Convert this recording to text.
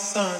son.